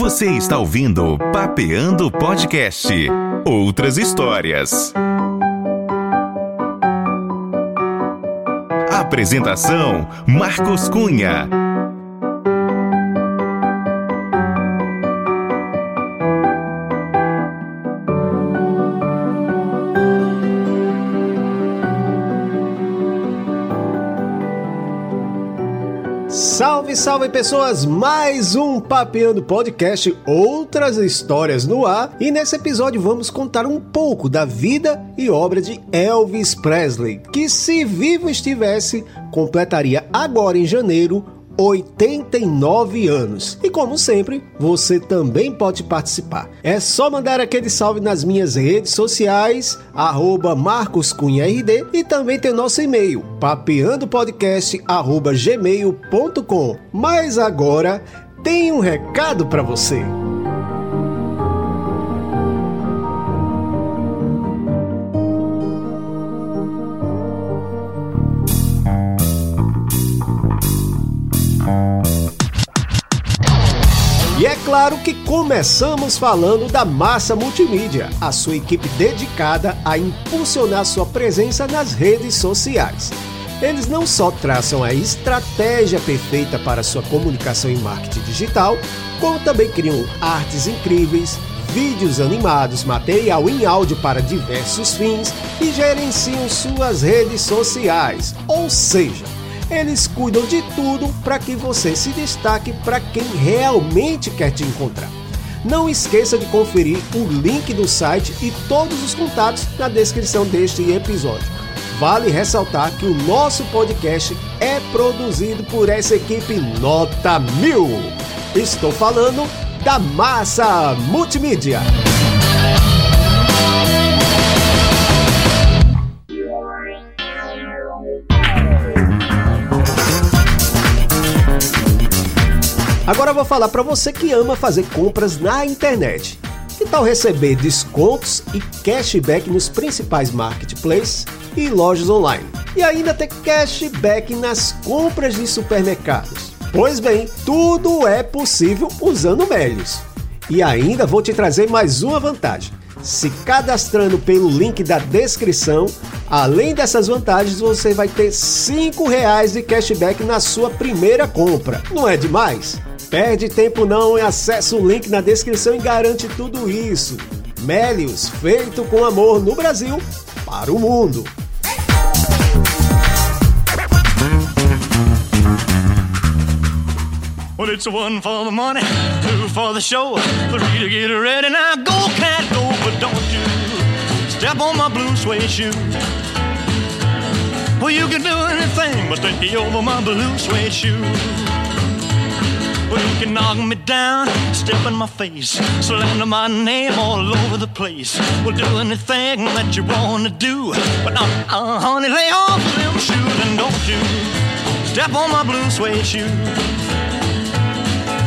Você está ouvindo Papeando Podcast. Outras histórias. Apresentação: Marcos Cunha. Salve, salve pessoas! Mais um Papeando Podcast, outras histórias no ar. E nesse episódio vamos contar um pouco da vida e obra de Elvis Presley, que se vivo estivesse, completaria agora em janeiro 89 anos. E como sempre, você também pode participar. É só mandar aquele salve nas minhas redes sociais, arroba marcoscunhard e também tem nosso e-mail, papeandopodcast.gmail.com. Mas agora tem um recado para você. Começamos falando da Massa Multimídia, a sua equipe dedicada a impulsionar sua presença nas redes sociais. Eles não só traçam a estratégia perfeita para sua comunicação e marketing digital, como também criam artes incríveis, vídeos animados, material em áudio para diversos fins e gerenciam suas redes sociais. Ou seja, eles cuidam de tudo para que você se destaque para quem realmente quer te encontrar. Não esqueça de conferir o link do site e todos os contatos na descrição deste episódio. Vale ressaltar que o nosso podcast é produzido por essa equipe nota mil. Estou falando da Massa Multimídia. Agora eu vou falar para você que ama fazer compras na internet. Que tal receber descontos e cashback nos principais marketplaces e lojas online? E ainda ter cashback nas compras de supermercados? Pois bem, tudo é possível usando Melios. E ainda vou te trazer mais uma vantagem. Se cadastrando pelo link da descrição, além dessas vantagens, você vai ter 5 reais de cashback na sua primeira compra. Não é demais? Perde tempo não e acesse o link na descrição e garante tudo isso. Melios, feito com amor no Brasil para o mundo. Well, it's one for the money, two for the show, three to get ready. Now go, cat, go, but don't you step on my blue suede shoe. Well, you can do anything but over my blue suede shoe. Well, you can knock me down, step in my face, slander my name all over the place. We'll do anything that you want to do. But, uh, uh, honey, lay off them shoes and don't you step on my blue suede shoe.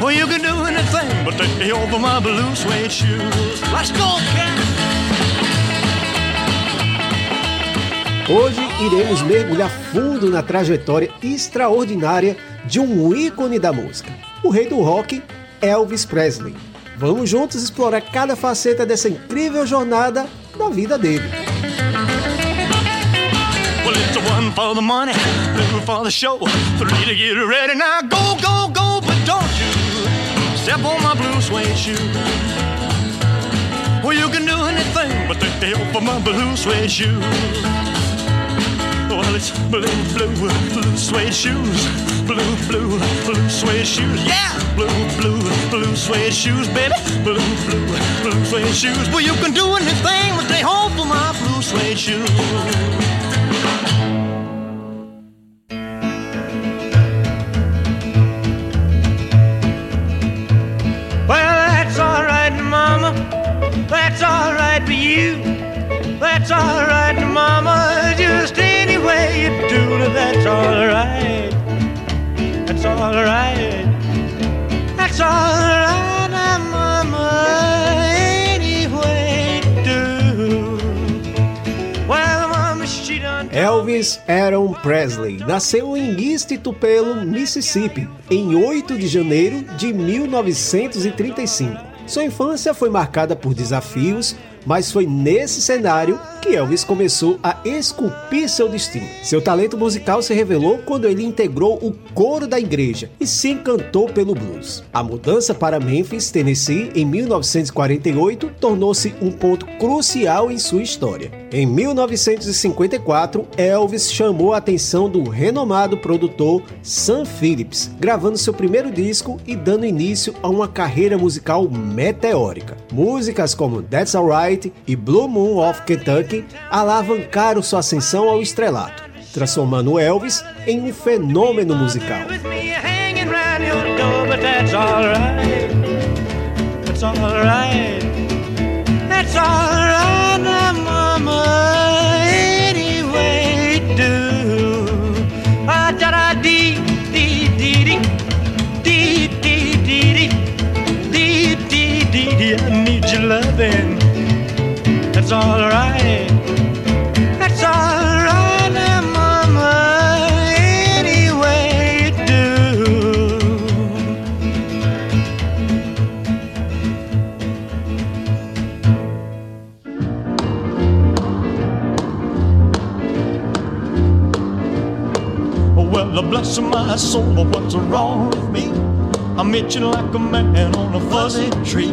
Well, you can do anything but stay over my blue suede shoes. Let's go, cat! Hoje iremos mergulhar fundo na trajetória extraordinária de um ícone da música, o rei do rock, Elvis Presley. Vamos juntos explorar cada faceta dessa incrível jornada da vida dele. Well, Well, it's blue, blue, blue suede shoes. Blue, blue, blue suede shoes. Yeah! Blue, blue, blue suede shoes, baby. Blue, blue, blue suede shoes. Well, you can do anything but stay home for my blue suede shoes. Alright. That's alright, Mama. Any way you do. Well, Mama, she Elvis Aaron Presley nasceu em East Tupelo, Mississippi, em 8 de janeiro de 1935. Sua infância foi marcada por desafios, mas foi nesse cenário que Elvis começou a esculpir seu destino. Seu talento musical se revelou quando ele integrou o coro da igreja e se encantou pelo blues. A mudança para Memphis, Tennessee, em 1948, tornou-se um ponto crucial em sua história. Em 1954, Elvis chamou a atenção do renomado produtor Sam Phillips, gravando seu primeiro disco e dando início a uma carreira musical meteórica. Músicas como That's Alright e Blue Moon of Kentucky alavancaram sua ascensão ao estrelato, transformando Elvis em um fenômeno musical. I That's alright. That's alright, now, Mama. Any way you do. Well, bless my soul, what's wrong with me? I'm itching like a man on a fuzzy tree.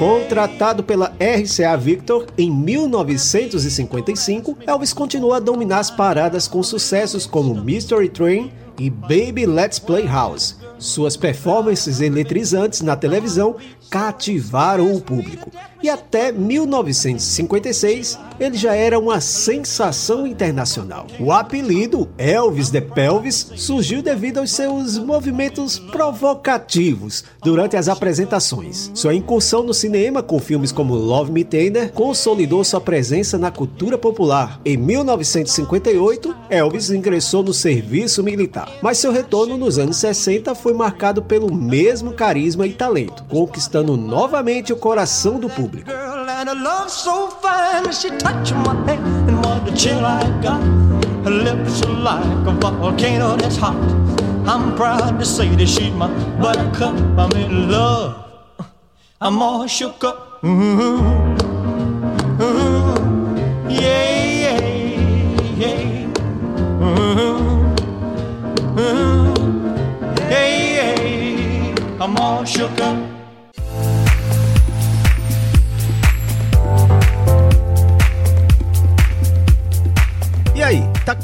Contratado pela RCA Victor em 1955, Elvis continuou a dominar as paradas com sucessos como Mystery Train e Baby Let's Play House. Suas performances eletrizantes na televisão cativaram o público. E até 1956, ele já era uma sensação internacional. O apelido Elvis de Pelvis surgiu devido aos seus movimentos provocativos durante as apresentações. Sua incursão no cinema com filmes como Love Me Tender consolidou sua presença na cultura popular. Em 1958, Elvis ingressou no serviço militar, mas seu retorno nos anos 60 foi marcado pelo mesmo carisma e talento, conquistando novamente o coração do público. girl and her love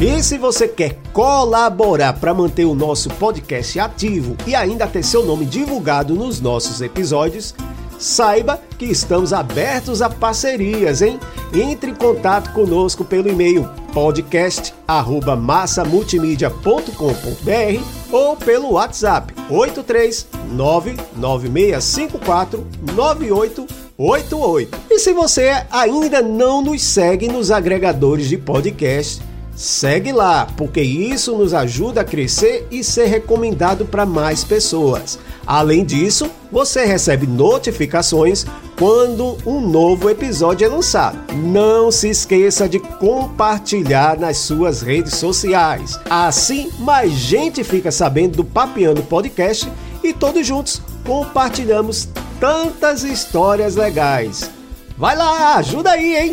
E se você quer colaborar para manter o nosso podcast ativo e ainda ter seu nome divulgado nos nossos episódios, saiba que estamos abertos a parcerias, hein? Entre em contato conosco pelo e-mail podcast@massamultimedia.com.br ou pelo WhatsApp 83996549888. E se você ainda não nos segue nos agregadores de podcast, Segue lá, porque isso nos ajuda a crescer e ser recomendado para mais pessoas. Além disso, você recebe notificações quando um novo episódio é lançado. Não se esqueça de compartilhar nas suas redes sociais. Assim, mais gente fica sabendo do Papiano Podcast e todos juntos compartilhamos tantas histórias legais. Vai lá, ajuda aí, hein?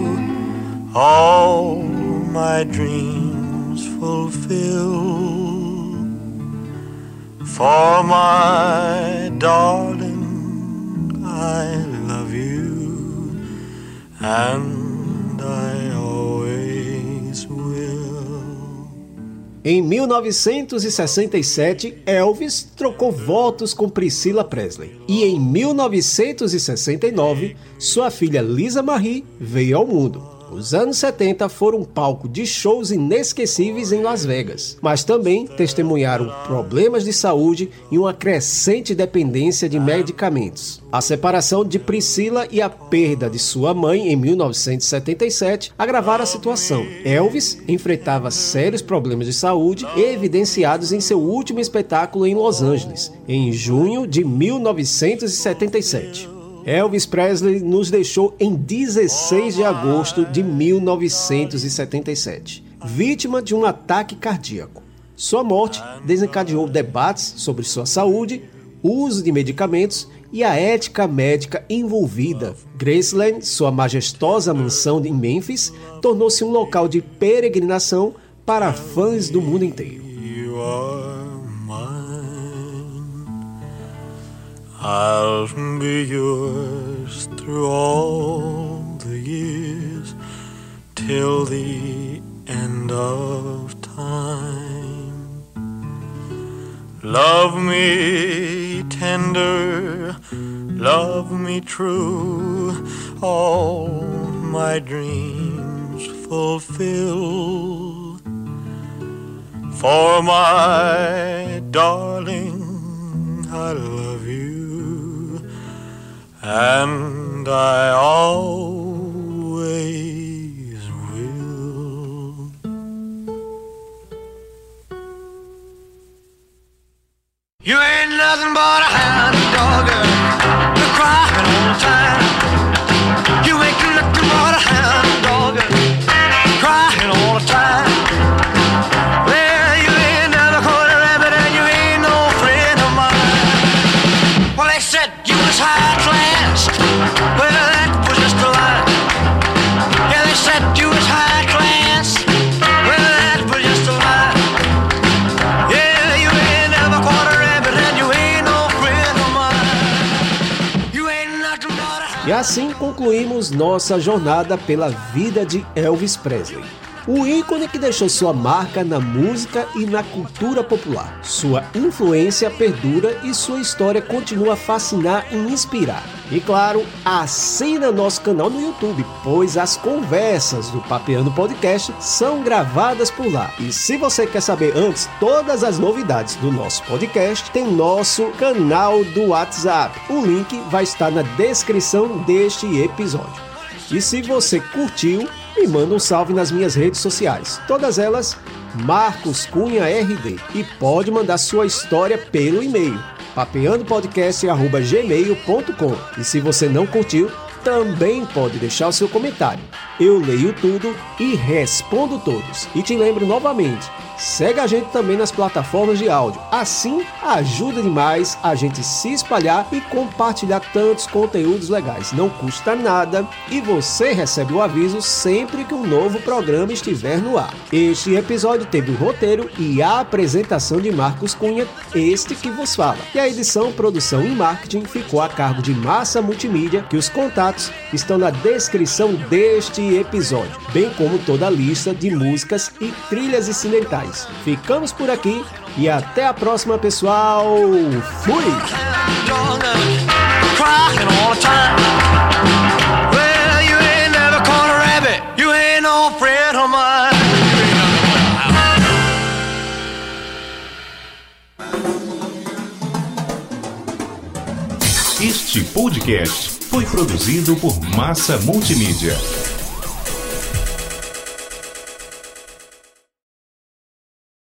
all my dreams fulfill. For my darling, I love you, and I always will. Em 1967, Elvis trocou votos com Priscilla Presley. E em 1969, sua filha Lisa Marie veio ao mundo. Os anos 70 foram um palco de shows inesquecíveis em Las Vegas, mas também testemunharam problemas de saúde e uma crescente dependência de medicamentos. A separação de Priscila e a perda de sua mãe em 1977 agravaram a situação. Elvis enfrentava sérios problemas de saúde evidenciados em seu último espetáculo em Los Angeles, em junho de 1977. Elvis Presley nos deixou em 16 de agosto de 1977, vítima de um ataque cardíaco. Sua morte desencadeou debates sobre sua saúde, uso de medicamentos e a ética médica envolvida. Graceland, sua majestosa mansão em Memphis, tornou-se um local de peregrinação para fãs do mundo inteiro. I'll be yours through all the years till the end of time. Love me tender, love me true, all my dreams fulfill. For my darling, I love you and I always will. You ain't nothing but a hound dog, crying all the time. E assim concluímos nossa jornada pela vida de Elvis Presley. O ícone que deixou sua marca na música e na cultura popular. Sua influência perdura e sua história continua a fascinar e inspirar. E claro, assina nosso canal no YouTube, pois as conversas do Papeando Podcast são gravadas por lá. E se você quer saber antes todas as novidades do nosso podcast, tem nosso canal do WhatsApp. O link vai estar na descrição deste episódio. E se você curtiu, me manda um salve nas minhas redes sociais. Todas elas, Marcos Cunha RD. E pode mandar sua história pelo e-mail, papeandopodcast.gmail.com. E se você não curtiu, também pode deixar o seu comentário. Eu leio tudo e respondo todos. E te lembro novamente, segue a gente também nas plataformas de áudio. Assim ajuda demais a gente se espalhar e compartilhar tantos conteúdos legais. Não custa nada e você recebe o aviso sempre que um novo programa estiver no ar. Este episódio teve o roteiro e a apresentação de Marcos Cunha, este que vos fala. E a edição, produção e marketing ficou a cargo de Massa Multimídia, que os contatos estão na descrição deste episódio, bem como toda a lista de músicas e trilhas incidentais mais. Ficamos por aqui e até a próxima, pessoal. Fui! Este podcast foi produzido por Massa Multimídia.